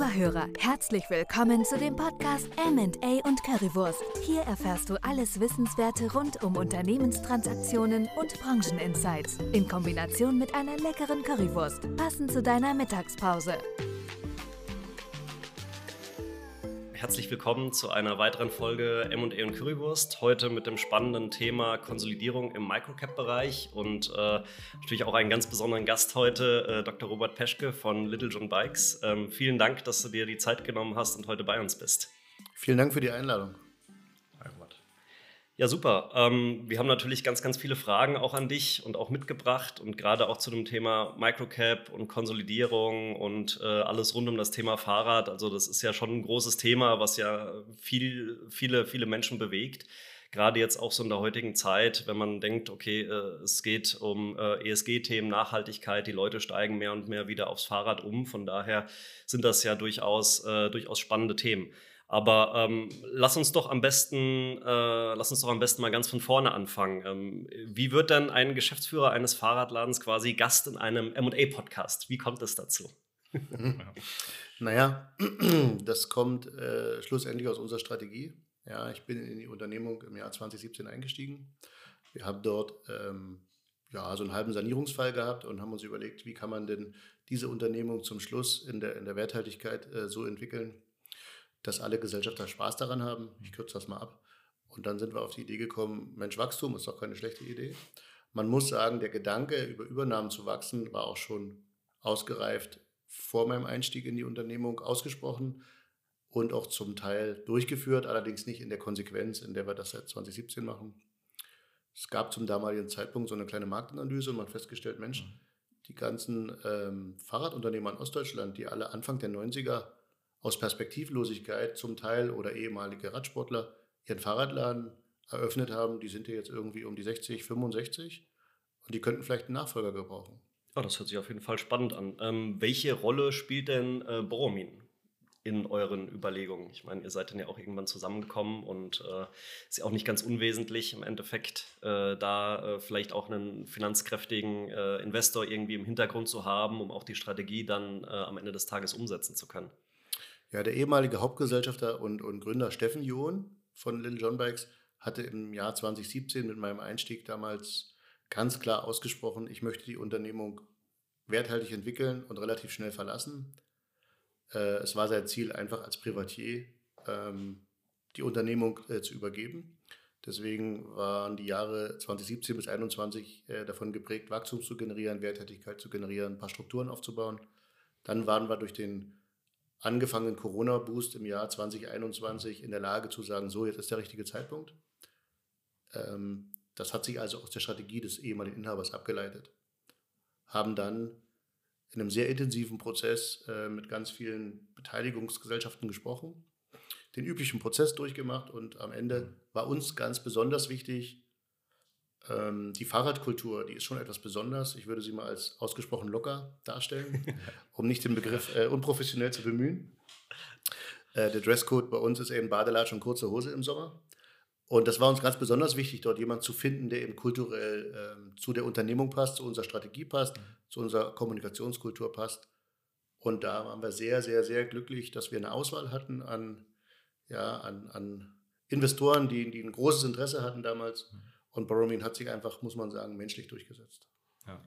Lieber Hörer, herzlich willkommen zu dem Podcast M&A und Currywurst. Hier erfährst du alles Wissenswerte rund um Unternehmenstransaktionen und Brancheninsights in Kombination mit einer leckeren Currywurst, passend zu deiner Mittagspause. Herzlich willkommen zu einer weiteren Folge M&A und Currywurst. Heute mit dem spannenden Thema Konsolidierung im Microcap-Bereich und äh, natürlich auch einen ganz besonderen Gast heute, äh, Dr. Robert Peschke von Little John Bikes. Ähm, vielen Dank, dass du dir die Zeit genommen hast und heute bei uns bist. Vielen Dank für die Einladung. Ja, super. Ähm, wir haben natürlich ganz, ganz viele Fragen auch an dich und auch mitgebracht und gerade auch zu dem Thema Microcap und Konsolidierung und äh, alles rund um das Thema Fahrrad. Also das ist ja schon ein großes Thema, was ja viel, viele, viele Menschen bewegt. Gerade jetzt auch so in der heutigen Zeit, wenn man denkt, okay, äh, es geht um äh, ESG-Themen, Nachhaltigkeit, die Leute steigen mehr und mehr wieder aufs Fahrrad um. Von daher sind das ja durchaus, äh, durchaus spannende Themen. Aber ähm, lass uns doch am besten, äh, lass uns doch am besten mal ganz von vorne anfangen. Ähm, wie wird denn ein Geschäftsführer eines Fahrradladens quasi Gast in einem M&A-Podcast? Wie kommt es dazu? naja, das kommt äh, schlussendlich aus unserer Strategie. Ja, ich bin in die Unternehmung im Jahr 2017 eingestiegen. Wir haben dort ähm, ja, so einen halben Sanierungsfall gehabt und haben uns überlegt, wie kann man denn diese Unternehmung zum Schluss in der, in der Werthaltigkeit äh, so entwickeln, dass alle Gesellschafter Spaß daran haben. Ich kürze das mal ab. Und dann sind wir auf die Idee gekommen, Mensch, Wachstum ist doch keine schlechte Idee. Man muss sagen, der Gedanke, über Übernahmen zu wachsen, war auch schon ausgereift vor meinem Einstieg in die Unternehmung ausgesprochen und auch zum Teil durchgeführt, allerdings nicht in der Konsequenz, in der wir das seit 2017 machen. Es gab zum damaligen Zeitpunkt so eine kleine Marktanalyse und man hat festgestellt, Mensch, mhm. die ganzen ähm, Fahrradunternehmer in Ostdeutschland, die alle Anfang der 90er aus Perspektivlosigkeit zum Teil oder ehemalige Radsportler ihren Fahrradladen eröffnet haben, die sind ja jetzt irgendwie um die 60, 65 und die könnten vielleicht einen Nachfolger gebrauchen. Oh, das hört sich auf jeden Fall spannend an. Ähm, welche Rolle spielt denn äh, Boromin in euren Überlegungen? Ich meine, ihr seid dann ja auch irgendwann zusammengekommen und äh, ist ja auch nicht ganz unwesentlich im Endeffekt, äh, da äh, vielleicht auch einen finanzkräftigen äh, Investor irgendwie im Hintergrund zu haben, um auch die Strategie dann äh, am Ende des Tages umsetzen zu können. Ja, der ehemalige Hauptgesellschafter und, und Gründer Steffen John von Little John Bikes hatte im Jahr 2017 mit meinem Einstieg damals ganz klar ausgesprochen, ich möchte die Unternehmung werthaltig entwickeln und relativ schnell verlassen. Äh, es war sein Ziel, einfach als Privatier ähm, die Unternehmung äh, zu übergeben. Deswegen waren die Jahre 2017 bis 2021 äh, davon geprägt, Wachstum zu generieren, Werthaltigkeit zu generieren, ein paar Strukturen aufzubauen. Dann waren wir durch den angefangenen Corona-Boost im Jahr 2021 in der Lage zu sagen, so, jetzt ist der richtige Zeitpunkt. Ähm, das hat sich also aus der Strategie des ehemaligen Inhabers abgeleitet. Haben dann in einem sehr intensiven Prozess äh, mit ganz vielen Beteiligungsgesellschaften gesprochen, den üblichen Prozess durchgemacht und am Ende war uns ganz besonders wichtig, ähm, die Fahrradkultur, die ist schon etwas besonders. Ich würde sie mal als ausgesprochen locker darstellen, um nicht den Begriff äh, unprofessionell zu bemühen. Äh, der Dresscode bei uns ist eben Badelatsch und kurze Hose im Sommer. Und das war uns ganz besonders wichtig, dort jemanden zu finden, der eben kulturell ähm, zu der Unternehmung passt, zu unserer Strategie passt, mhm. zu unserer Kommunikationskultur passt. Und da waren wir sehr, sehr, sehr glücklich, dass wir eine Auswahl hatten an, ja, an, an Investoren, die, die ein großes Interesse hatten damals. Mhm und Boromir hat sich einfach, muss man sagen, menschlich durchgesetzt. Ja.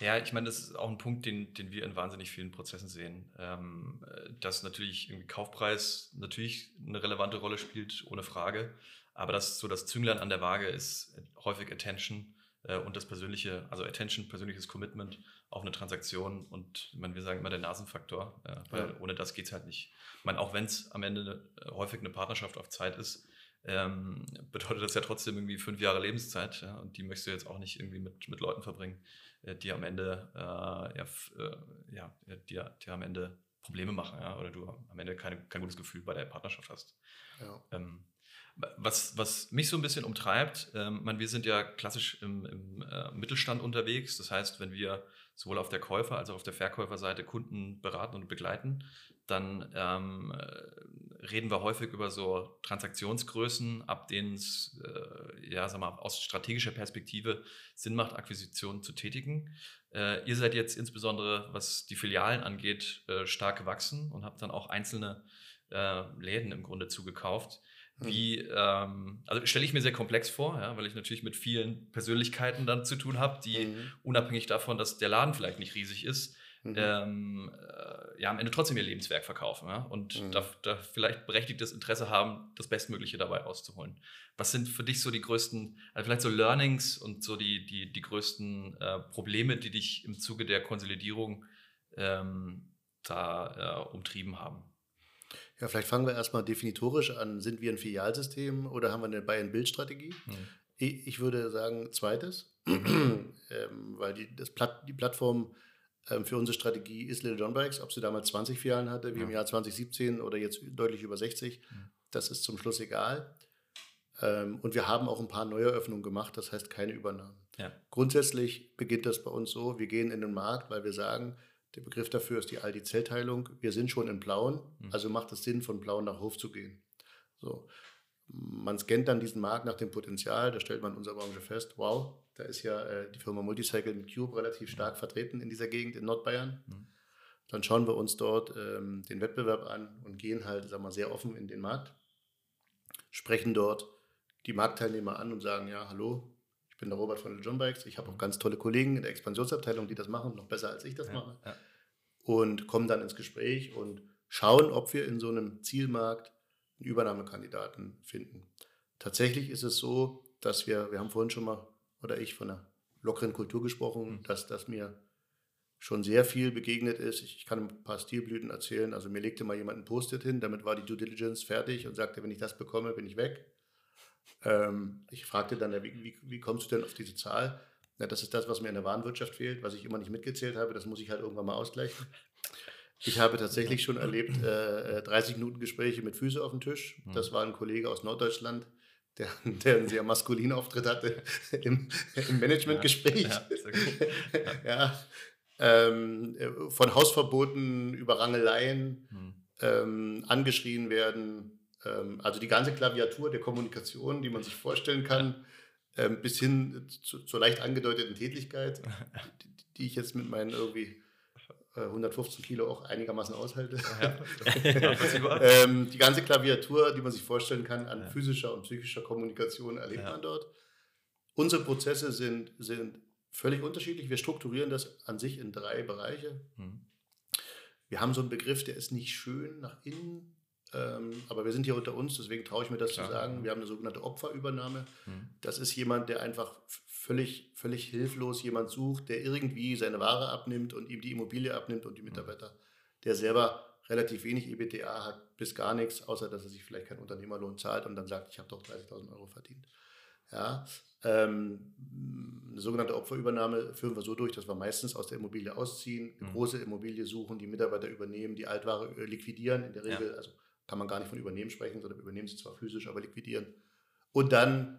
Ja, ich meine, das ist auch ein Punkt, den, den wir in wahnsinnig vielen Prozessen sehen. Ähm, dass natürlich irgendwie Kaufpreis natürlich eine relevante Rolle spielt, ohne Frage. Aber das so das Zünglein an der Waage ist häufig Attention äh, und das persönliche, also Attention, persönliches Commitment auf eine Transaktion und meine, wir sagen immer der Nasenfaktor, äh, weil ja. ohne das geht es halt nicht. Ich meine, auch wenn es am Ende eine, häufig eine Partnerschaft auf Zeit ist, ähm, bedeutet das ja trotzdem irgendwie fünf Jahre Lebenszeit. Ja, und die möchtest du jetzt auch nicht irgendwie mit, mit Leuten verbringen, äh, die am Ende, äh, ja, äh, ja, die, die am Ende Probleme machen, ja, oder du am Ende keine, kein gutes Gefühl bei der Partnerschaft hast. Ja. Ähm, was, was mich so ein bisschen umtreibt, ähm, man, wir sind ja klassisch im, im äh, Mittelstand unterwegs. Das heißt, wenn wir sowohl auf der Käufer- als auch auf der Verkäuferseite Kunden beraten und begleiten, dann ähm, äh, reden wir häufig über so Transaktionsgrößen, ab denen es äh, ja, sag mal, aus strategischer Perspektive Sinn macht, Akquisitionen zu tätigen. Äh, ihr seid jetzt insbesondere, was die Filialen angeht, äh, stark gewachsen und habt dann auch einzelne äh, Läden im Grunde zugekauft. Wie, ähm, also stelle ich mir sehr komplex vor, ja, weil ich natürlich mit vielen Persönlichkeiten dann zu tun habe, die mhm. unabhängig davon, dass der Laden vielleicht nicht riesig ist, mhm. ähm, äh, ja, am Ende trotzdem ihr Lebenswerk verkaufen ja, und mhm. da, da, vielleicht berechtigtes Interesse haben, das Bestmögliche dabei rauszuholen. Was sind für dich so die größten, also vielleicht so Learnings und so die, die, die größten äh, Probleme, die dich im Zuge der Konsolidierung ähm, da äh, umtrieben haben? Ja, vielleicht fangen wir erstmal definitorisch an. Sind wir ein Filialsystem oder haben wir eine Buy-and-Build-Strategie? Hm. Ich würde sagen, zweites, ähm, weil die, das Platt, die Plattform für unsere Strategie ist Little John Bikes. Ob sie damals 20 Filialen hatte, wie ja. im Jahr 2017 oder jetzt deutlich über 60, hm. das ist zum Schluss egal. Ähm, und wir haben auch ein paar Neueröffnungen gemacht, das heißt keine Übernahmen. Ja. Grundsätzlich beginnt das bei uns so, wir gehen in den Markt, weil wir sagen, der Begriff dafür ist die Aldi-Zellteilung. Wir sind schon in Plauen, mhm. also macht es Sinn, von Plauen nach Hof zu gehen. So. Man scannt dann diesen Markt nach dem Potenzial, da stellt man in unserer Branche fest, wow, da ist ja äh, die Firma Multicycle mit Cube relativ stark vertreten in dieser Gegend in Nordbayern. Mhm. Dann schauen wir uns dort ähm, den Wettbewerb an und gehen halt, sagen wir, sehr offen in den Markt, sprechen dort die Marktteilnehmer an und sagen, ja, hallo, ich bin der Robert von den John Bikes. Ich habe auch ganz tolle Kollegen in der Expansionsabteilung, die das machen, noch besser als ich das ja, mache. Ja. Und kommen dann ins Gespräch und schauen, ob wir in so einem Zielmarkt einen Übernahmekandidaten finden. Tatsächlich ist es so, dass wir, wir haben vorhin schon mal, oder ich von einer lockeren Kultur gesprochen, mhm. dass das mir schon sehr viel begegnet ist. Ich, ich, kann ein paar Stilblüten erzählen. Also mir legte mal jemand ein Post-it hin, damit war die Due Diligence fertig und sagte, wenn ich das bekomme, bin ich weg. Ähm, ich fragte dann, wie, wie, wie, kommst du denn auf diese Zahl? Ja, das ist das, was mir in der Warenwirtschaft fehlt, was ich immer nicht mitgezählt habe. Das muss ich halt irgendwann mal ausgleichen. Ich habe tatsächlich schon erlebt, äh, 30 äh, Minuten Gespräche mit Füße auf dem Tisch. Mhm. Das war ein Kollege aus Norddeutschland, der, der einen sehr maskulinen Auftritt hatte im, im Managementgespräch. Ja, ja, ja. Ähm, von Hausverboten über Rangeleien mhm. ähm, angeschrien werden, ähm, also die ganze Klaviatur der Kommunikation, die man sich vorstellen kann, ähm, bis hin zu, zur leicht angedeuteten Tätigkeit, die, die ich jetzt mit meinen irgendwie 115 äh, Kilo auch einigermaßen aushalte. Ja, ähm, die ganze Klaviatur, die man sich vorstellen kann an ja. physischer und psychischer Kommunikation, erlebt ja. man dort. Unsere Prozesse sind, sind völlig unterschiedlich. Wir strukturieren das an sich in drei Bereiche. Mhm. Wir haben so einen Begriff, der ist nicht schön nach innen, ähm, aber wir sind hier unter uns, deswegen traue ich mir das Klar. zu sagen. Wir haben eine sogenannte Opferübernahme. Mhm. Das ist jemand, der einfach völlig, völlig hilflos jemand sucht, der irgendwie seine Ware abnimmt und ihm die Immobilie abnimmt und die mhm. Mitarbeiter, der selber relativ wenig EBTA hat, bis gar nichts, außer dass er sich vielleicht keinen Unternehmerlohn zahlt und dann sagt, ich habe doch 30.000 Euro verdient. Ja, ähm, eine sogenannte Opferübernahme führen wir so durch, dass wir meistens aus der Immobilie ausziehen, eine mhm. große Immobilie suchen, die Mitarbeiter übernehmen, die Altware äh, liquidieren in der Regel, ja. also kann man gar nicht von Übernehmen sprechen, sondern übernehmen sie zwar physisch, aber liquidieren. Und dann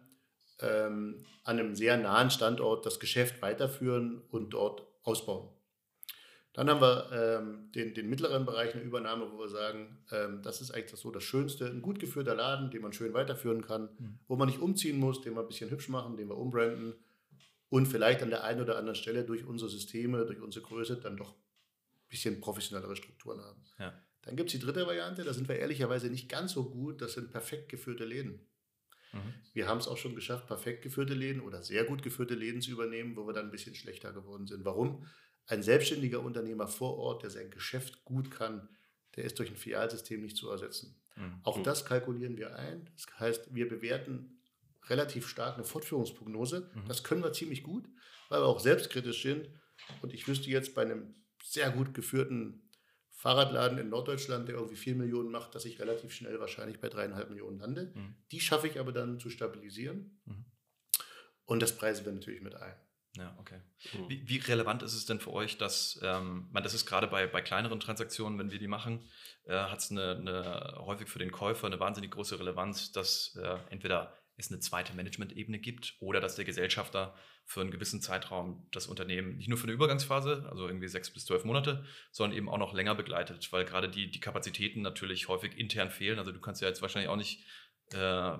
ähm, an einem sehr nahen Standort das Geschäft weiterführen und dort ausbauen. Dann haben wir ähm, den, den, mittleren Bereich eine Übernahme, wo wir sagen, ähm, das ist eigentlich das so das Schönste, ein gut geführter Laden, den man schön weiterführen kann, mhm. wo man nicht umziehen muss, den wir ein bisschen hübsch machen, den wir umbranden und vielleicht an der einen oder anderen Stelle durch unsere Systeme, durch unsere Größe dann doch ein bisschen professionellere Strukturen haben. Ja. Dann gibt es die dritte Variante, da sind wir ehrlicherweise nicht ganz so gut, das sind perfekt geführte Läden. Mhm. Wir haben es auch schon geschafft, perfekt geführte Läden oder sehr gut geführte Läden zu übernehmen, wo wir dann ein bisschen schlechter geworden sind. Warum? Ein selbstständiger Unternehmer vor Ort, der sein Geschäft gut kann, der ist durch ein Filialsystem nicht zu ersetzen. Mhm. Auch das kalkulieren wir ein. Das heißt, wir bewerten relativ stark eine Fortführungsprognose. Mhm. Das können wir ziemlich gut, weil wir auch selbstkritisch sind. Und ich wüsste jetzt bei einem sehr gut geführten Fahrradladen in Norddeutschland, der irgendwie 4 Millionen macht, dass ich relativ schnell wahrscheinlich bei dreieinhalb Millionen lande. Mhm. Die schaffe ich aber dann zu stabilisieren. Mhm. Und das preisen wir natürlich mit ein. Ja, okay. Mhm. Wie, wie, relevant ist es denn für euch, dass, ähm, man, das ist gerade bei, bei kleineren Transaktionen, wenn wir die machen, äh, hat es eine, eine, häufig für den Käufer eine wahnsinnig große Relevanz, dass äh, entweder es eine zweite Management-Ebene gibt oder dass der Gesellschafter für einen gewissen Zeitraum das Unternehmen nicht nur für eine Übergangsphase, also irgendwie sechs bis zwölf Monate, sondern eben auch noch länger begleitet, weil gerade die, die Kapazitäten natürlich häufig intern fehlen. Also du kannst ja jetzt wahrscheinlich auch nicht, äh, äh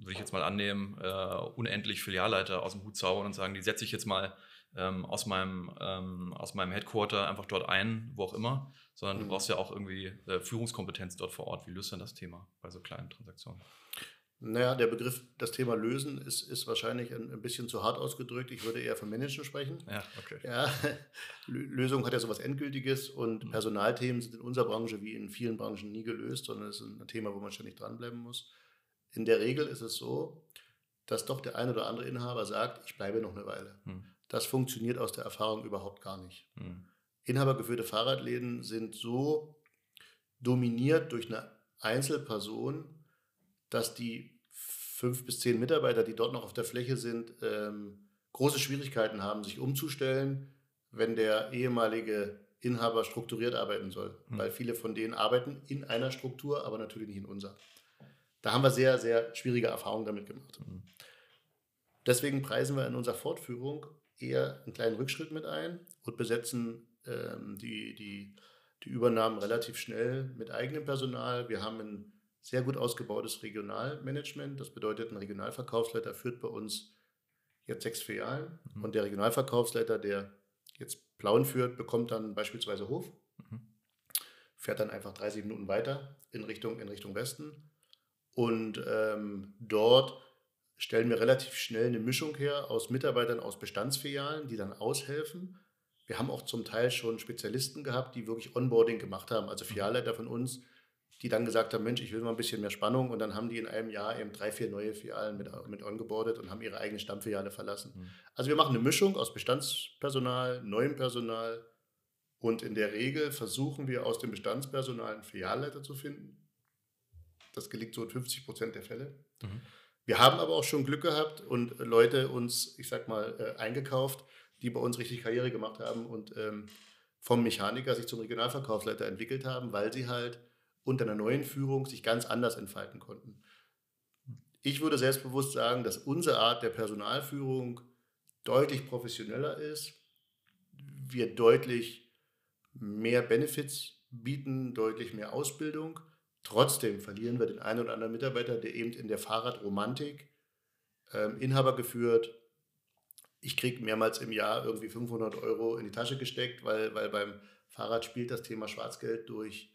würde ich jetzt mal annehmen, äh, unendlich Filialleiter aus dem Hut zaubern und sagen, die setze ich jetzt mal ähm, aus, meinem, ähm, aus meinem Headquarter einfach dort ein, wo auch immer, sondern mhm. du brauchst ja auch irgendwie äh, Führungskompetenz dort vor Ort. Wie löst du denn das Thema bei so kleinen Transaktionen? Naja, der Begriff, das Thema lösen, ist, ist wahrscheinlich ein, ein bisschen zu hart ausgedrückt. Ich würde eher von Managen sprechen. Ja, okay. Ja, Lösung hat ja sowas Endgültiges und mhm. Personalthemen sind in unserer Branche wie in vielen Branchen nie gelöst, sondern es ist ein Thema, wo man ständig dranbleiben muss. In der Regel ist es so, dass doch der ein oder andere Inhaber sagt, ich bleibe noch eine Weile. Mhm. Das funktioniert aus der Erfahrung überhaupt gar nicht. Mhm. Inhabergeführte Fahrradläden sind so dominiert durch eine Einzelperson, dass die fünf bis zehn Mitarbeiter, die dort noch auf der Fläche sind, ähm, große Schwierigkeiten haben, sich umzustellen, wenn der ehemalige Inhaber strukturiert arbeiten soll. Mhm. Weil viele von denen arbeiten in einer Struktur, aber natürlich nicht in unserer. Da haben wir sehr, sehr schwierige Erfahrungen damit gemacht. Mhm. Deswegen preisen wir in unserer Fortführung eher einen kleinen Rückschritt mit ein und besetzen ähm, die, die, die Übernahmen relativ schnell mit eigenem Personal. Wir haben ein sehr gut ausgebautes Regionalmanagement. Das bedeutet, ein Regionalverkaufsleiter führt bei uns jetzt sechs Filialen mhm. und der Regionalverkaufsleiter, der jetzt Plauen führt, bekommt dann beispielsweise Hof, mhm. fährt dann einfach 30 Minuten weiter in Richtung, in Richtung Westen und ähm, dort stellen wir relativ schnell eine Mischung her aus Mitarbeitern aus Bestandsfilialen, die dann aushelfen. Wir haben auch zum Teil schon Spezialisten gehabt, die wirklich Onboarding gemacht haben, also mhm. Filialleiter von uns, die dann gesagt haben, Mensch, ich will mal ein bisschen mehr Spannung und dann haben die in einem Jahr eben drei, vier neue Filialen mit, mit ongeboardet und haben ihre eigene Stammfiliale verlassen. Mhm. Also wir machen eine Mischung aus Bestandspersonal, neuem Personal und in der Regel versuchen wir aus dem Bestandspersonal einen Filialleiter zu finden. Das gelingt so in 50 Prozent der Fälle. Mhm. Wir haben aber auch schon Glück gehabt und Leute uns, ich sag mal, äh, eingekauft, die bei uns richtig Karriere gemacht haben und ähm, vom Mechaniker sich zum Regionalverkaufsleiter entwickelt haben, weil sie halt unter einer neuen Führung sich ganz anders entfalten konnten. Ich würde selbstbewusst sagen, dass unsere Art der Personalführung deutlich professioneller ist, wir deutlich mehr Benefits bieten, deutlich mehr Ausbildung. Trotzdem verlieren wir den einen oder anderen Mitarbeiter, der eben in der Fahrradromantik ähm, Inhaber geführt. Ich kriege mehrmals im Jahr irgendwie 500 Euro in die Tasche gesteckt, weil, weil beim Fahrrad spielt das Thema Schwarzgeld durch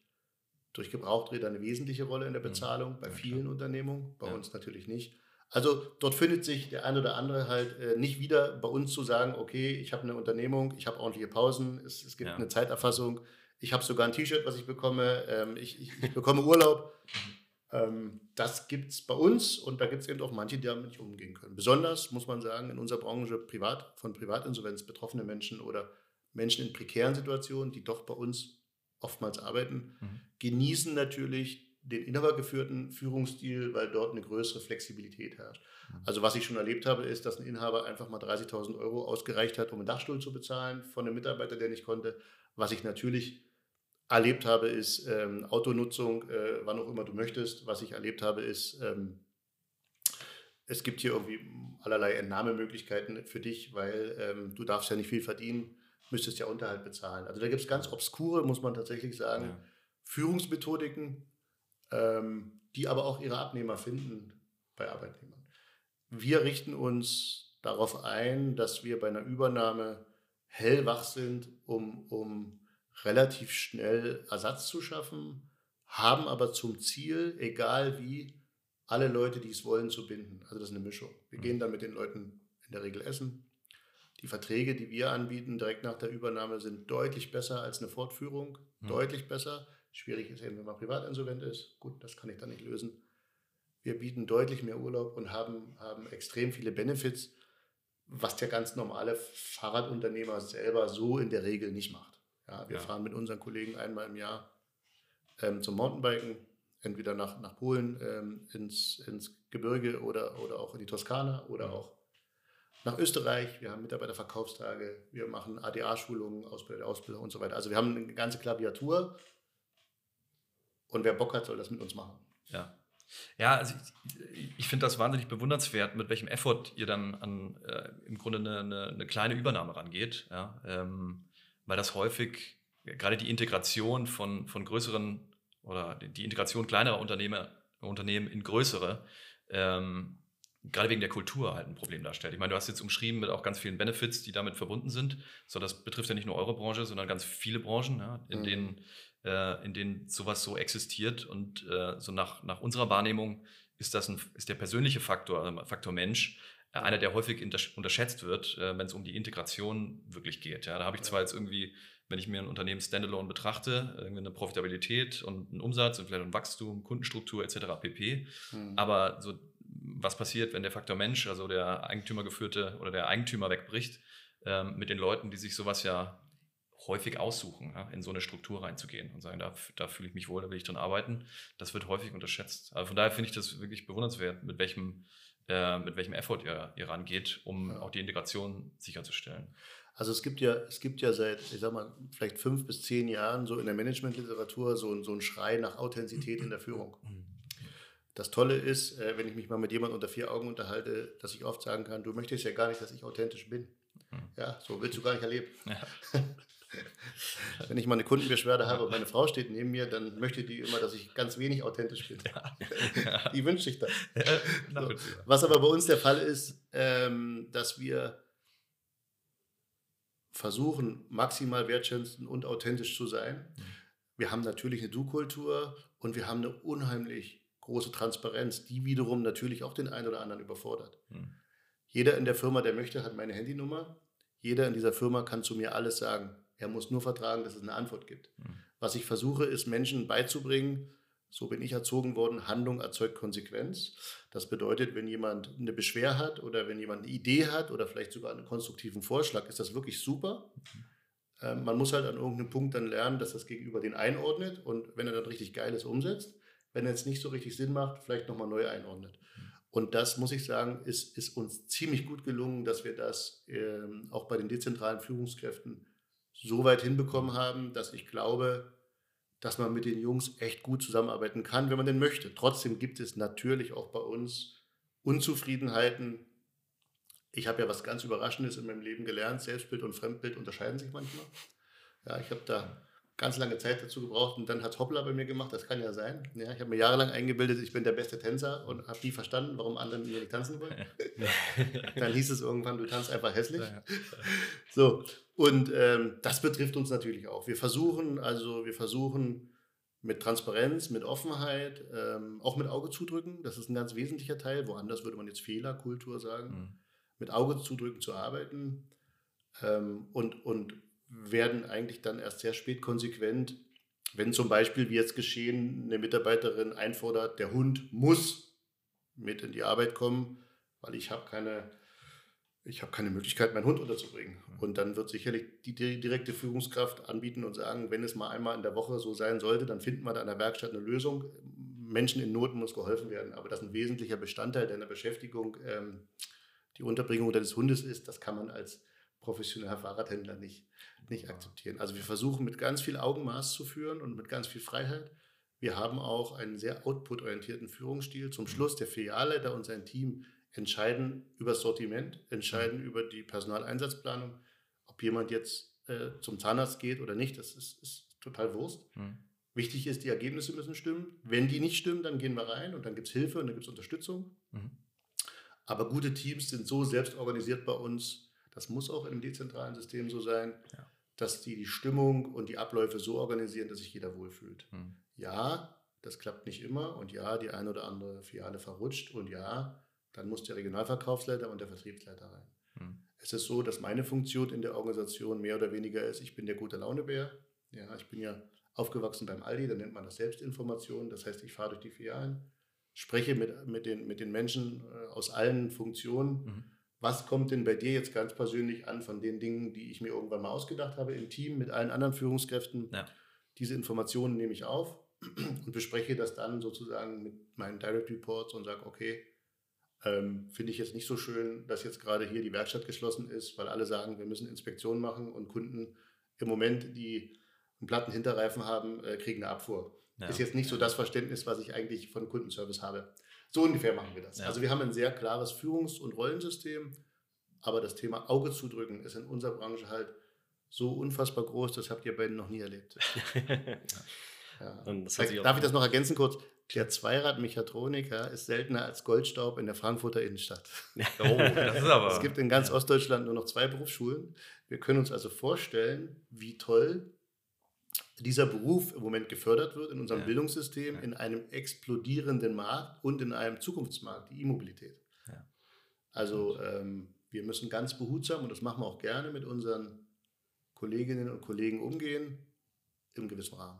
durch Gebrauchträder eine wesentliche Rolle in der mhm. Bezahlung, bei vielen Unternehmungen, bei ja. uns natürlich nicht. Also dort findet sich der eine oder andere halt äh, nicht wieder bei uns zu sagen, okay, ich habe eine Unternehmung, ich habe ordentliche Pausen, es, es gibt ja. eine Zeiterfassung, ich habe sogar ein T-Shirt, was ich bekomme, ähm, ich, ich, ich, bekomme Urlaub. ähm, das gibt es bei uns und da gibt es eben auch manche, die damit nicht umgehen können. Besonders, muss man sagen, in unserer Branche privat, von Privatinsolvenz betroffene Menschen oder Menschen in prekären Situationen, die doch bei uns oftmals arbeiten, mhm. genießen natürlich den inhabergeführten Führungsstil, weil dort eine größere Flexibilität herrscht. Mhm. Also was ich schon erlebt habe, ist, dass ein Inhaber einfach mal 30.000 Euro ausgereicht hat, um einen Dachstuhl zu bezahlen von einem Mitarbeiter, der nicht konnte. Was ich natürlich erlebt habe, ist ähm, Autonutzung, äh, wann auch immer du möchtest. Was ich erlebt habe, ist, ähm, es gibt hier irgendwie allerlei Entnahmemöglichkeiten für dich, weil ähm, du darfst ja nicht viel verdienen müsstest ja Unterhalt bezahlen. Also da gibt es ganz obskure, muss man tatsächlich sagen, ja. Führungsmethodiken, ähm, die aber auch ihre Abnehmer finden bei Arbeitnehmern. Wir richten uns darauf ein, dass wir bei einer Übernahme hellwach sind, um, um relativ schnell Ersatz zu schaffen, haben aber zum Ziel, egal wie, alle Leute, die es wollen, zu binden. Also das ist eine Mischung. Wir mhm. gehen dann mit den Leuten in der Regel essen, die Verträge, die wir anbieten, direkt nach der Übernahme, sind deutlich besser als eine Fortführung. Mhm. Deutlich besser. Schwierig ist eben, wenn man privat insolvent ist. Gut, das kann ich dann nicht lösen. Wir bieten deutlich mehr Urlaub und haben, haben extrem viele Benefits, was der ganz normale Fahrradunternehmer selber so in der Regel nicht macht. Ja, wir ja. fahren mit unseren Kollegen einmal im Jahr ähm, zum Mountainbiken, entweder nach, nach Polen ähm, ins, ins Gebirge oder, oder auch in die Toskana oder mhm. auch nach Österreich, wir haben Mitarbeiterverkaufstage, wir machen ADA-Schulungen, Ausbilder, Ausbilder und so weiter. Also wir haben eine ganze Klaviatur und wer Bock hat, soll das mit uns machen. Ja. Ja, also ich, ich finde das wahnsinnig bewundernswert, mit welchem Effort ihr dann an äh, im Grunde eine, eine, eine, kleine Übernahme rangeht. Ja? Ähm, weil das häufig, gerade die Integration von, von größeren oder die Integration kleinerer Unternehmer, Unternehmen in größere, ähm, gerade wegen der Kultur halt ein Problem darstellt. Ich meine, du hast jetzt umschrieben mit auch ganz vielen Benefits, die damit verbunden sind. So, das betrifft ja nicht nur eure Branche, sondern ganz viele Branchen, ja, in, mhm. denen, äh, in denen sowas so existiert. Und äh, so nach, nach unserer Wahrnehmung ist das ein, ist der persönliche Faktor, also Faktor Mensch, äh, einer, der häufig unterschätzt wird, äh, wenn es um die Integration wirklich geht. Ja, da habe ich zwar jetzt irgendwie wenn ich mir ein Unternehmen standalone betrachte, irgendwie eine Profitabilität und einen Umsatz und vielleicht ein Wachstum, Kundenstruktur etc. pp. Mhm. Aber so was passiert, wenn der Faktor Mensch, also der Eigentümergeführte oder der Eigentümer wegbricht, ähm, mit den Leuten, die sich sowas ja häufig aussuchen, ja, in so eine Struktur reinzugehen und sagen, da, da fühle ich mich wohl, da will ich dran arbeiten. Das wird häufig unterschätzt. Also von daher finde ich das wirklich bewundernswert, mit welchem, äh, mit welchem Effort ihr, ihr rangeht, um auch die Integration sicherzustellen. Also es gibt ja, es gibt ja seit, ich sag mal, vielleicht fünf bis zehn Jahren so in der Managementliteratur so, so einen Schrei nach Authentizität in der Führung. Das Tolle ist, äh, wenn ich mich mal mit jemandem unter vier Augen unterhalte, dass ich oft sagen kann, du möchtest ja gar nicht, dass ich authentisch bin. Mhm. Ja, so willst du gar nicht erleben. Ja. Wenn ich mal eine Kundenbeschwerde habe und meine Frau steht neben mir, dann möchte die immer, dass ich ganz wenig authentisch bin. Ja. Die wünscht sich das. Ja, so. Was aber bei uns der Fall ist, ähm, dass wir versuchen, maximal wertschätzend und authentisch zu sein. Mhm. Wir haben natürlich eine Du-Kultur und wir haben eine unheimlich große Transparenz, die wiederum natürlich auch den einen oder anderen überfordert. Mhm. Jeder in der Firma, der möchte, hat meine Handynummer. Jeder in dieser Firma kann zu mir alles sagen. Er muss nur vertragen, dass es eine Antwort gibt. Mhm. Was ich versuche, ist Menschen beizubringen, so bin ich erzogen worden, Handlung erzeugt Konsequenz. Das bedeutet, wenn jemand eine Beschwer hat oder wenn jemand eine Idee hat oder vielleicht sogar einen konstruktiven Vorschlag, ist das wirklich super. Mhm. Ähm, man muss halt an irgendeinem Punkt dann lernen, dass das Gegenüber den einordnet und wenn er dann richtig Geiles umsetzt, wenn er jetzt nicht so richtig Sinn macht, vielleicht nochmal neu einordnet. Und das, muss ich sagen, ist, ist uns ziemlich gut gelungen, dass wir das ähm, auch bei den dezentralen Führungskräften so weit hinbekommen haben, dass ich glaube, dass man mit den Jungs echt gut zusammenarbeiten kann, wenn man denn möchte. Trotzdem gibt es natürlich auch bei uns Unzufriedenheiten. Ich habe ja was ganz Überraschendes in meinem Leben gelernt. Selbstbild und Fremdbild unterscheiden sich manchmal. Ja, ich habe da ganz lange Zeit dazu gebraucht und dann hat Hoppla bei mir gemacht, das kann ja sein. Ja, ich habe mir jahrelang eingebildet, ich bin der beste Tänzer und habe nie verstanden, warum andere mir nicht tanzen wollen. dann hieß es irgendwann, du tanzt einfach hässlich. So, und ähm, das betrifft uns natürlich auch. Wir versuchen, also wir versuchen mit Transparenz, mit Offenheit, ähm, auch mit Auge zudrücken, das ist ein ganz wesentlicher Teil, woanders würde man jetzt Fehlerkultur sagen, mhm. mit Auge zudrücken zu arbeiten ähm, und, und werden eigentlich dann erst sehr spät konsequent, wenn zum Beispiel, wie jetzt geschehen, eine Mitarbeiterin einfordert, der Hund muss mit in die Arbeit kommen, weil ich habe keine ich habe keine Möglichkeit, meinen Hund unterzubringen. Und dann wird sicherlich die direkte Führungskraft anbieten und sagen, wenn es mal einmal in der Woche so sein sollte, dann finden wir da in der Werkstatt eine Lösung. Menschen in Not muss geholfen werden. Aber das ein wesentlicher Bestandteil deiner Beschäftigung, ähm, die Unterbringung deines Hundes ist, das kann man als professioneller Fahrradhändler nicht, nicht akzeptieren. Also wir versuchen mit ganz viel Augenmaß zu führen und mit ganz viel Freiheit. Wir haben auch einen sehr output-orientierten Führungsstil. Zum Schluss der Filialleiter und sein Team entscheiden über das Sortiment, entscheiden mhm. über die Personaleinsatzplanung. Ob jemand jetzt äh, zum Zahnarzt geht oder nicht, das ist, ist total Wurst. Mhm. Wichtig ist, die Ergebnisse müssen stimmen. Wenn die nicht stimmen, dann gehen wir rein und dann gibt es Hilfe und dann gibt es Unterstützung. Mhm. Aber gute Teams sind so selbst organisiert bei uns, das muss auch im dezentralen System so sein, ja. dass die die Stimmung und die Abläufe so organisieren, dass sich jeder wohlfühlt. Mhm. Ja, das klappt nicht immer und ja, die eine oder andere Filiale verrutscht und ja, dann muss der Regionalverkaufsleiter und der Vertriebsleiter rein. Hm. Es ist so, dass meine Funktion in der Organisation mehr oder weniger ist, ich bin der gute Launebär. Ja, ich bin ja aufgewachsen beim Aldi, da nennt man das Selbstinformation. Das heißt, ich fahre durch die Filialen, spreche mit, mit, den, mit den Menschen äh, aus allen Funktionen. Mhm. Was kommt denn bei dir jetzt ganz persönlich an von den Dingen, die ich mir irgendwann mal ausgedacht habe im Team mit allen anderen Führungskräften? Ja. Diese Informationen nehme ich auf und bespreche das dann sozusagen mit meinen Direct Reports und sage, okay, ähm, Finde ich jetzt nicht so schön, dass jetzt gerade hier die Werkstatt geschlossen ist, weil alle sagen, wir müssen Inspektionen machen und Kunden im Moment, die einen platten Hinterreifen haben, äh, kriegen eine Abfuhr. Ja. Ist jetzt nicht so das Verständnis, was ich eigentlich von Kundenservice habe. So ungefähr machen wir das. Ja. Also wir haben ein sehr klares Führungs- und Rollensystem, aber das Thema Auge zudrücken ist in unserer Branche halt so unfassbar groß, das habt ihr beiden noch nie erlebt. ja. Darf ich das noch ergänzen kurz? Der Zweirad-Mechatroniker ist seltener als Goldstaub in der Frankfurter Innenstadt. Oh, das ist aber. es gibt in ganz. Ostdeutschland nur noch zwei Berufsschulen. Wir können uns also vorstellen, wie toll dieser Beruf im Moment gefördert wird in unserem ja. Bildungssystem, ja. in einem explodierenden Markt und in einem Zukunftsmarkt, die E-Mobilität. Ja. Also ähm, wir müssen ganz behutsam, und das machen wir auch gerne, mit unseren Kolleginnen und Kollegen umgehen, im gewissen Rahmen.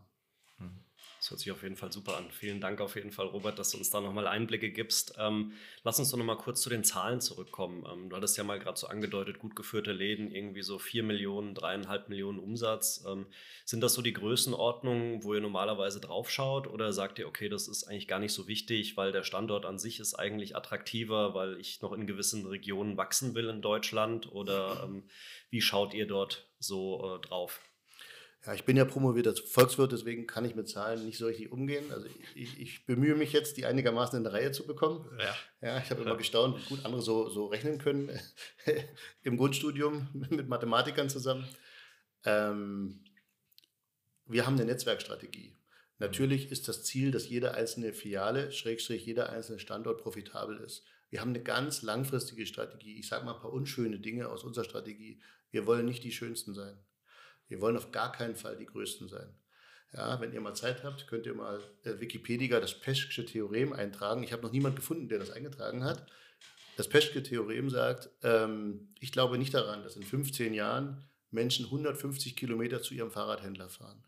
Das hört sich auf jeden Fall super an. Vielen Dank auf jeden Fall, Robert, dass du uns da nochmal Einblicke gibst. Ähm, lass uns doch nochmal kurz zu den Zahlen zurückkommen. Ähm, du hattest ja mal gerade so angedeutet, gut geführte Läden, irgendwie so 4 Millionen, dreieinhalb Millionen Umsatz. Ähm, sind das so die Größenordnungen, wo ihr normalerweise drauf schaut? Oder sagt ihr, okay, das ist eigentlich gar nicht so wichtig, weil der Standort an sich ist eigentlich attraktiver, weil ich noch in gewissen Regionen wachsen will in Deutschland? Oder ähm, wie schaut ihr dort so äh, drauf? Ja, ich bin ja promovierter Volkswirt, deswegen kann ich mit Zahlen nicht so richtig umgehen. Also ich, ich bemühe mich jetzt, die einigermaßen in der Reihe zu bekommen. Ja, ja ich habe immer gestaunt, wie gut andere so, so rechnen können im Grundstudium mit Mathematikern zusammen. Ähm, wir haben eine Netzwerkstrategie. Natürlich ist das Ziel, dass jede einzelne Filiale, Schrägstrich, jeder einzelne Standort profitabel ist. Wir haben eine ganz langfristige Strategie. Ich sage mal ein paar unschöne Dinge aus unserer Strategie. Wir wollen nicht die Schönsten sein. Wir wollen auf gar keinen Fall die Größten sein. Ja, wenn ihr mal Zeit habt, könnt ihr mal äh, Wikipedia das Peschke Theorem eintragen. Ich habe noch niemanden gefunden, der das eingetragen hat. Das Peschke Theorem sagt, ähm, ich glaube nicht daran, dass in 15 Jahren Menschen 150 Kilometer zu ihrem Fahrradhändler fahren.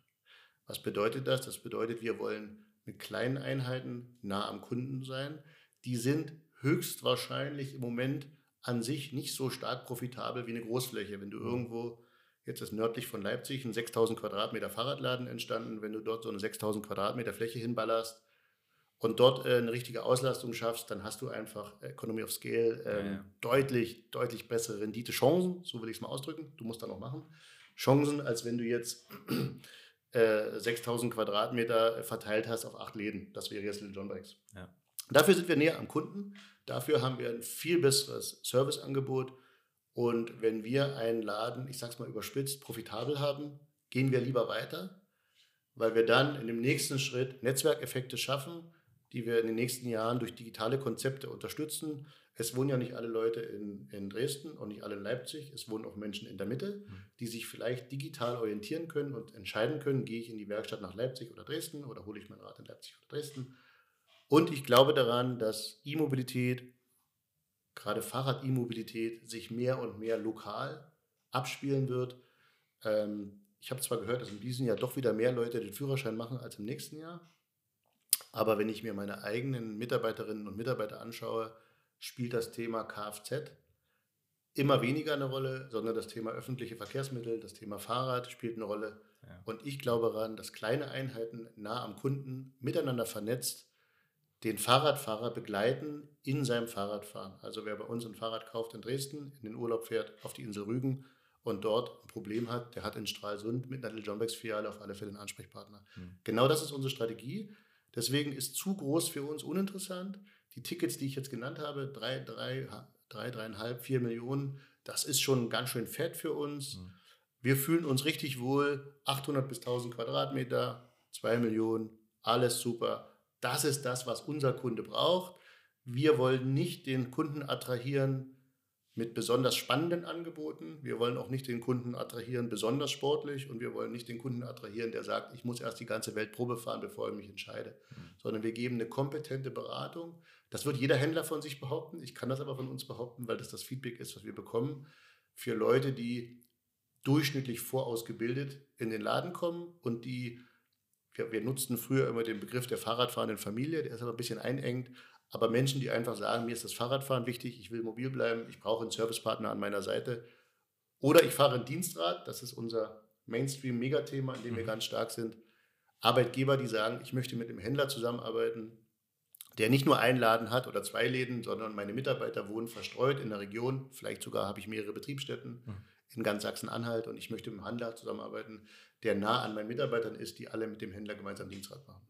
Was bedeutet das? Das bedeutet, wir wollen mit kleinen Einheiten nah am Kunden sein. Die sind höchstwahrscheinlich im Moment an sich nicht so stark profitabel wie eine Großfläche. Wenn du irgendwo Jetzt ist nördlich von Leipzig ein 6000 Quadratmeter Fahrradladen entstanden. Wenn du dort so eine 6000 Quadratmeter Fläche hinballerst und dort äh, eine richtige Auslastung schaffst, dann hast du einfach Economy of Scale ähm, ja, ja. deutlich, deutlich bessere Rendite-Chancen, so will ich es mal ausdrücken. Du musst da noch machen. Chancen, als wenn du jetzt äh, 6000 Quadratmeter verteilt hast auf acht Läden. Das wäre jetzt Little John Bikes. Ja. Dafür sind wir näher am Kunden. Dafür haben wir ein viel besseres Serviceangebot und wenn wir einen Laden, ich sag's mal überspitzt, profitabel haben, gehen wir lieber weiter, weil wir dann in dem nächsten Schritt Netzwerkeffekte schaffen, die wir in den nächsten Jahren durch digitale Konzepte unterstützen. Es wohnen ja nicht alle Leute in, in Dresden und nicht alle in Leipzig. Es wohnen auch Menschen in der Mitte, mhm. die sich vielleicht digital orientieren können und entscheiden können, gehe ich in die Werkstatt nach Leipzig oder Dresden oder hole ich mein Rad in Leipzig oder Dresden. Und ich glaube daran, dass E-Mobilität gerade Fahrrad-E-Mobilität sich mehr und mehr lokal abspielen wird. Ähm, ich habe zwar gehört, dass in diesem Jahr doch wieder mehr Leute den Führerschein machen als im nächsten Jahr. Aber wenn ich mir meine eigenen Mitarbeiterinnen und Mitarbeiter anschaue, spielt das Thema Kfz immer weniger eine Rolle, sondern das Thema öffentliche Verkehrsmittel, das Thema Fahrrad spielt eine Rolle. Ja. Und ich glaube daran, dass kleine Einheiten nah am Kunden miteinander vernetzt den Fahrradfahrer begleiten in seinem Fahrradfahren. Also wer bei uns ein Fahrrad kauft in Dresden, in den Urlaub fährt auf die Insel Rügen und dort ein Problem hat, der hat in Stralsund mit einer Little Filiale auf alle Fälle einen Ansprechpartner. Mhm. Genau das ist unsere Strategie. Deswegen ist zu groß für uns uninteressant. Die Tickets, die ich jetzt genannt habe, drei, drei, drei, dreieinhalb, vier Millionen, das ist schon ganz schön fett für uns. Mhm. Wir fühlen uns richtig wohl. 800 bis 1000 Quadratmeter, zwei Millionen, alles super das ist das, was unser Kunde braucht. Wir wollen nicht den Kunden attrahieren mit besonders spannenden Angeboten. Wir wollen auch nicht den Kunden attrahieren besonders sportlich und wir wollen nicht den Kunden attrahieren, der sagt, ich muss erst die ganze Welt Probe fahren, bevor ich mich entscheide, mhm. sondern wir geben eine kompetente Beratung. Das wird jeder Händler von sich behaupten. Ich kann das aber von uns behaupten, weil das das Feedback ist, was wir bekommen für Leute, die durchschnittlich vorausgebildet in den Laden kommen und die wir, wir nutzten früher immer den Begriff der Fahrradfahrenden Familie, der ist aber ein bisschen einengt. Aber Menschen, die einfach sagen, mir ist das Fahrradfahren wichtig, ich will mobil bleiben, ich brauche einen Servicepartner an meiner Seite. Oder ich fahre ein Dienstrad, das ist unser Mainstream-Megathema, in dem mhm. wir ganz stark sind. Arbeitgeber, die sagen, ich möchte mit einem Händler zusammenarbeiten, der nicht nur einen Laden hat oder zwei Läden, sondern meine Mitarbeiter wohnen verstreut in der Region. Vielleicht sogar habe ich mehrere Betriebsstätten mhm. In ganz Sachsen-Anhalt und ich möchte mit einem Handler zusammenarbeiten, der nah an meinen Mitarbeitern ist, die alle mit dem Händler gemeinsam Dienstrad machen.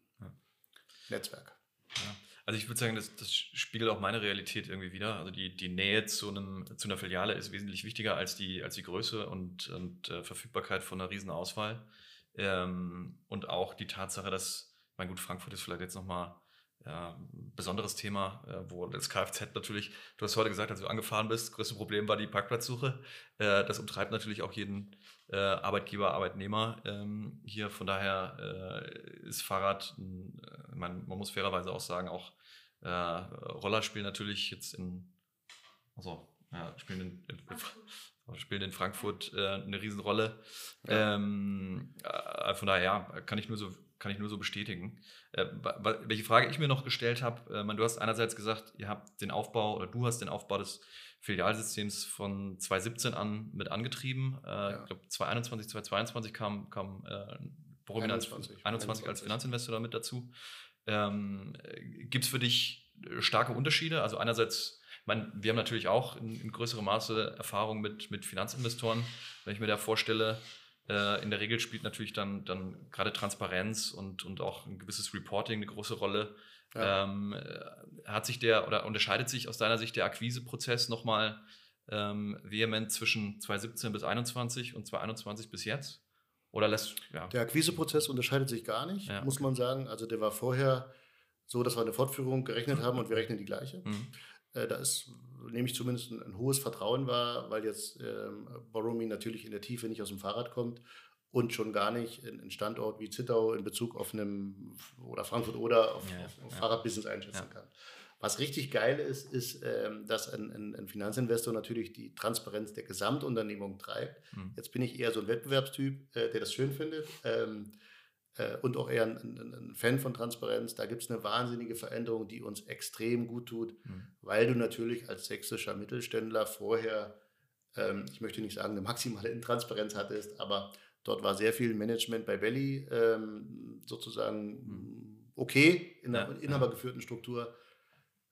Netzwerk. Ja. Also ich würde sagen, das, das, spiegelt auch meine Realität irgendwie wieder. Also die, die Nähe zu, einem, zu einer Filiale ist wesentlich wichtiger als die, als die Größe und, und äh, Verfügbarkeit von einer riesen Auswahl. Ähm, und auch die Tatsache, dass, mein gut, Frankfurt ist vielleicht jetzt nochmal ja, besonderes Thema, äh, wo das Kfz natürlich, du hast heute gesagt, als du angefahren bist, das größte Problem war die Parkplatzsuche. Äh, das umtreibt natürlich auch jeden äh, Arbeitgeber, Arbeitnehmer ähm, hier. Von daher äh, ist Fahrrad, äh, man, man muss fairerweise auch sagen, auch äh, Roller spielen natürlich jetzt in, also ja, spielen in, in, spielen in Frankfurt eine Riesenrolle. Ja. Ähm, von daher ja, kann ich nur so kann ich nur so bestätigen. Äh, welche Frage ich mir noch gestellt habe, äh, du hast einerseits gesagt, ihr habt den Aufbau oder du hast den Aufbau des Filialsystems von 2017 an mit angetrieben. Äh, ja. Ich glaube, 2021, 2022 kam, kam äh, 21, 21, als Finanzinvestor damit dazu. Ähm, Gibt es für dich äh, starke Unterschiede? Also einerseits, ich meine, wir haben natürlich auch in, in größerem Maße Erfahrung mit, mit Finanzinvestoren. Wenn ich mir da vorstelle, äh, in der Regel spielt natürlich dann, dann gerade Transparenz und, und auch ein gewisses Reporting eine große Rolle. Ja. Ähm, äh, hat sich der oder unterscheidet sich aus deiner Sicht der Akquiseprozess nochmal ähm, vehement zwischen 2017 bis 2021 und 2021 bis jetzt? Oder lässt, ja. Der Akquiseprozess unterscheidet sich gar nicht, ja, muss man sagen. Also der war vorher so, dass wir eine Fortführung gerechnet haben und wir rechnen die gleiche. Mhm. Äh, da ist, nehme ich zumindest ein, ein, hohes Vertrauen war, weil jetzt ähm, Borrow natürlich in der Tiefe nicht aus dem Fahrrad kommt und schon gar nicht in einen Standort wie Zittau in Bezug auf einem oder Frankfurt oder auf, ja, auf, auf ja. Fahrradbusiness einschätzen ja. kann. Was richtig geil ist, ist, ähm, dass ein, ein, ein, Finanzinvestor natürlich die Transparenz der Gesamtunternehmung treibt. Mhm. Jetzt bin ich eher so ein Wettbewerbstyp, äh, der das schön findet. Ähm, äh, und auch eher ein, ein, ein, Fan von Transparenz. Da gibt es eine wahnsinnige Veränderung, die uns extrem gut tut, mhm. weil du natürlich als sächsischer Mittelständler vorher, ähm, ich möchte nicht sagen, eine maximale Intransparenz hattest, aber dort war sehr viel Management bei Belly ähm, sozusagen mhm. okay in einer ja, inhabergeführten Struktur.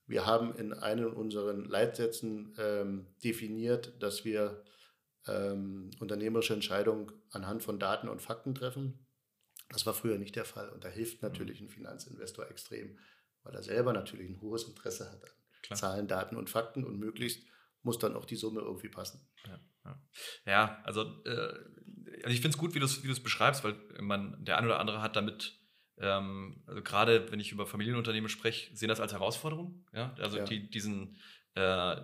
Wir haben in einem unserer Leitsätzen ähm, definiert, dass wir ähm, unternehmerische Entscheidungen anhand von Daten und Fakten treffen. Das war früher nicht der Fall und da hilft mhm. natürlich ein Finanzinvestor extrem, weil er selber natürlich ein hohes Interesse hat an Klar. Zahlen, Daten und Fakten und möglichst muss dann auch die Summe irgendwie passen. Ja, ja. ja also, äh, also ich finde es gut, wie du es wie beschreibst, weil man, der ein oder andere hat damit, ähm, also gerade wenn ich über Familienunternehmen spreche, sehen das als Herausforderung. Ja? Also ja. Die, diesen, äh,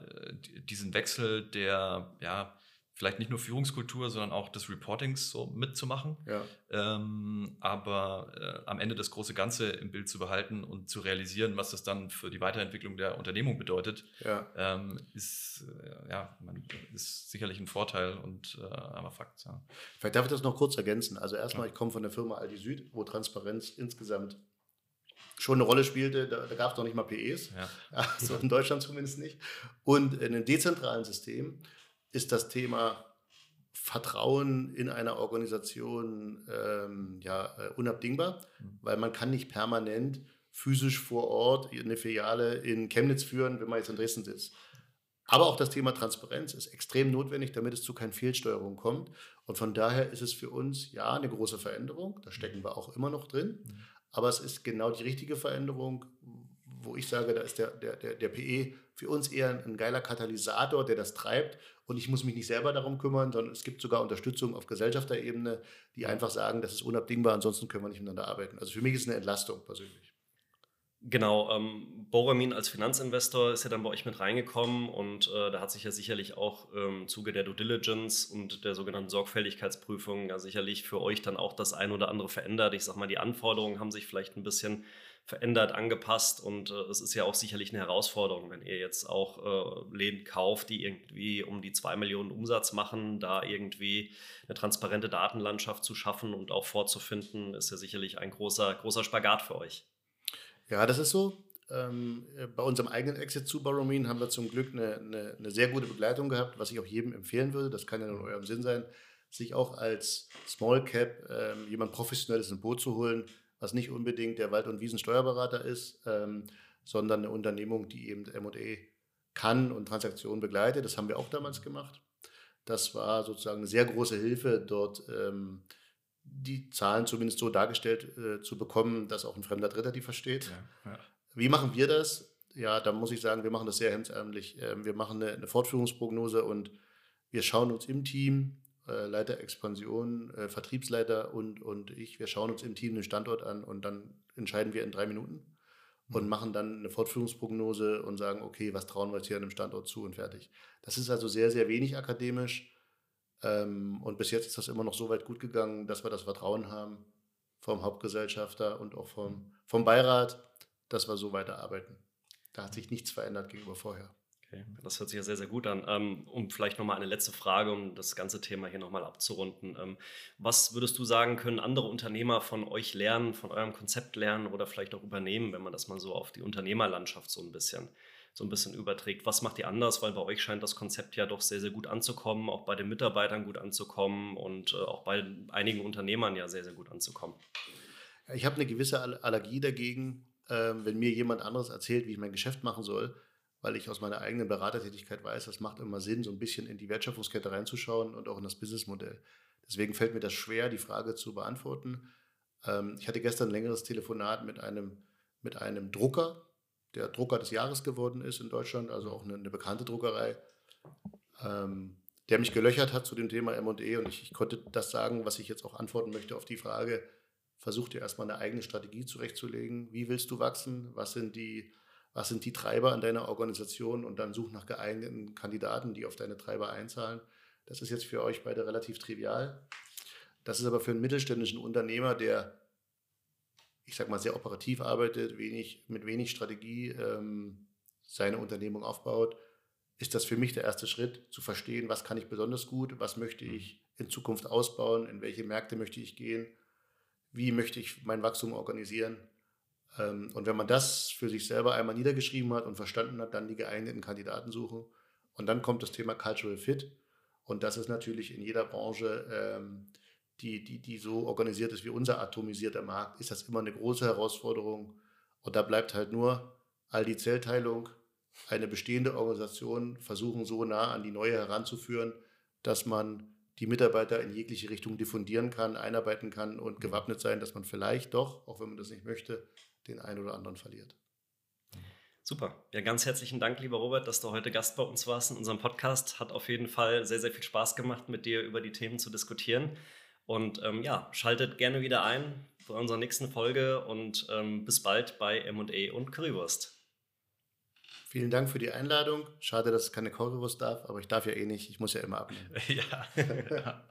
diesen Wechsel der, ja, vielleicht nicht nur Führungskultur, sondern auch des Reportings so mitzumachen. Ja. Ähm, aber äh, am Ende das große Ganze im Bild zu behalten und zu realisieren, was das dann für die Weiterentwicklung der Unternehmung bedeutet, ja. ähm, ist, äh, ja, man, ist sicherlich ein Vorteil und äh, aber Fakt. Ja. Vielleicht darf ich das noch kurz ergänzen. Also erstmal, ich komme von der Firma Aldi Süd, wo Transparenz insgesamt schon eine Rolle spielte. Da, da gab es noch nicht mal PEs, ja. also in Deutschland zumindest nicht. Und in einem dezentralen System ist das Thema Vertrauen in einer Organisation ähm, ja, äh, unabdingbar, mhm. weil man kann nicht permanent physisch vor Ort eine Filiale in Chemnitz führen, wenn man jetzt in Dresden sitzt. Aber auch das Thema Transparenz ist extrem notwendig, damit es zu keinen Fehlsteuerungen kommt. Und von daher ist es für uns ja eine große Veränderung. Da stecken wir auch immer noch drin. Mhm. Aber es ist genau die richtige Veränderung, wo ich sage, da ist der, der, der, der PE für uns eher ein, geiler Katalysator, der das treibt. Und ich muss mich nicht selber darum kümmern, sondern es gibt sogar Unterstützung auf Gesellschafterebene, die einfach sagen, das ist unabdingbar, ansonsten können wir nicht miteinander arbeiten. Also für mich ist es eine Entlastung persönlich. Genau, ähm, Boramin als Finanzinvestor ist ja dann bei euch mit reingekommen und äh, da hat sich ja sicherlich auch im Zuge der Due Diligence und der sogenannten Sorgfältigkeitsprüfung ja sicherlich für euch dann auch das ein oder andere verändert. Ich sag mal, die Anforderungen haben sich vielleicht ein bisschen verändert, angepasst und äh, es ist ja auch sicherlich eine Herausforderung, wenn ihr jetzt auch äh, Läden kauft, die irgendwie um die zwei Millionen Umsatz machen, da irgendwie eine transparente Datenlandschaft zu schaffen und auch vorzufinden, ist ja sicherlich ein großer, großer Spagat für euch. Ja, das ist so. Ähm, bei unserem eigenen Exit zu Borromin haben wir zum Glück eine, eine, eine, sehr gute Begleitung gehabt, was ich auch jedem empfehlen würde. Das kann ja in eurem Sinn sein, sich auch als Small Cap ähm, jemand Professionelles ins Boot zu holen, was nicht unbedingt der Wald- und Wiesensteuerberater ist, ähm, sondern eine Unternehmung, die eben M&A kann und Transaktionen begleitet. Das haben wir auch damals gemacht. Das war sozusagen eine sehr große Hilfe, dort ähm, die Zahlen zumindest so dargestellt äh, zu bekommen, dass auch ein fremder Dritter die versteht. Ja, ja. Wie machen wir das? Ja, da muss ich sagen, wir machen das sehr hemdsärmlich. Ähm, wir machen eine, eine, Fortführungsprognose und wir schauen uns im Team, äh, Leiter Expansion, äh, Vertriebsleiter und, und ich, wir schauen uns im Team den Standort an und dann entscheiden wir in drei Minuten und mhm. machen dann eine Fortführungsprognose und sagen, okay, was trauen wir jetzt hier an dem Standort zu und fertig. Das ist also sehr, sehr wenig akademisch. Ähm, und bis jetzt ist das immer noch so weit gut gegangen, dass wir das Vertrauen haben vom Hauptgesellschafter und auch vom, vom Beirat, dass wir so weiterarbeiten. Da hat sich nichts verändert gegenüber vorher. Okay, das hört sich ja sehr, sehr gut an. Ähm, um vielleicht nochmal eine letzte Frage, um das ganze Thema hier nochmal abzurunden. Ähm, was würdest du sagen, können andere Unternehmer von euch lernen, von eurem Konzept lernen oder vielleicht auch übernehmen, wenn man das mal so auf die Unternehmerlandschaft so ein bisschen so ein bisschen überträgt. Was macht ihr anders? Weil bei euch scheint das Konzept ja doch sehr, sehr gut anzukommen, auch bei den Mitarbeitern gut anzukommen und äh, auch bei einigen Unternehmern ja sehr, sehr gut anzukommen. Ich habe eine gewisse Allergie dagegen, äh, wenn mir jemand anderes erzählt, wie ich mein Geschäft machen soll, weil ich aus meiner eigenen Beratertätigkeit weiß, das macht immer Sinn, so ein bisschen in die Wertschöpfungskette reinzuschauen und auch in das Businessmodell. Deswegen fällt mir das schwer, die Frage zu beantworten. Ähm, ich hatte gestern ein längeres Telefonat mit einem, mit einem Drucker, der Drucker des Jahres geworden ist in Deutschland, also auch eine, eine bekannte Druckerei, ähm, der mich gelöchert hat zu dem Thema ME und ich, ich, konnte das sagen, was ich jetzt auch antworten möchte auf die Frage, versuch dir erstmal eine eigene Strategie zurechtzulegen. Wie willst du wachsen? Was sind die, was sind die Treiber an deiner Organisation? Und dann such nach geeigneten Kandidaten, die auf deine Treiber einzahlen. Das ist jetzt für euch beide relativ trivial. Das ist aber für einen mittelständischen Unternehmer, der ich sag mal, sehr operativ arbeitet, wenig, mit wenig Strategie ähm, seine Unternehmung aufbaut, ist das für mich der erste Schritt, zu verstehen, was kann ich besonders gut, was möchte mhm. ich in Zukunft ausbauen, in welche Märkte möchte ich gehen, wie möchte ich mein Wachstum organisieren. Ähm, und wenn man das für sich selber einmal niedergeschrieben hat und verstanden hat, dann die geeigneten Kandidaten suchen. Und dann kommt das Thema Cultural Fit. Und das ist natürlich in jeder Branche ähm, die, die, die so organisiert ist wie unser atomisierter Markt, ist das immer eine große Herausforderung. Und da bleibt halt nur all die Zellteilung, eine bestehende Organisation versuchen so nah an die neue heranzuführen, dass man die Mitarbeiter in jegliche Richtung diffundieren kann, einarbeiten kann und gewappnet sein, dass man vielleicht doch, auch wenn man das nicht möchte, den einen oder anderen verliert. Super. Ja, ganz herzlichen Dank, lieber Robert, dass du heute Gast bei uns warst in unserem Podcast. Hat auf jeden Fall sehr, sehr viel Spaß gemacht, mit dir über die Themen zu diskutieren. Und ähm, ja, schaltet gerne wieder ein bei unserer nächsten Folge und ähm, bis bald bei ME und Currywurst. Vielen Dank für die Einladung. Schade, dass es keine Currywurst darf, aber ich darf ja eh nicht. Ich muss ja immer abnehmen. ja.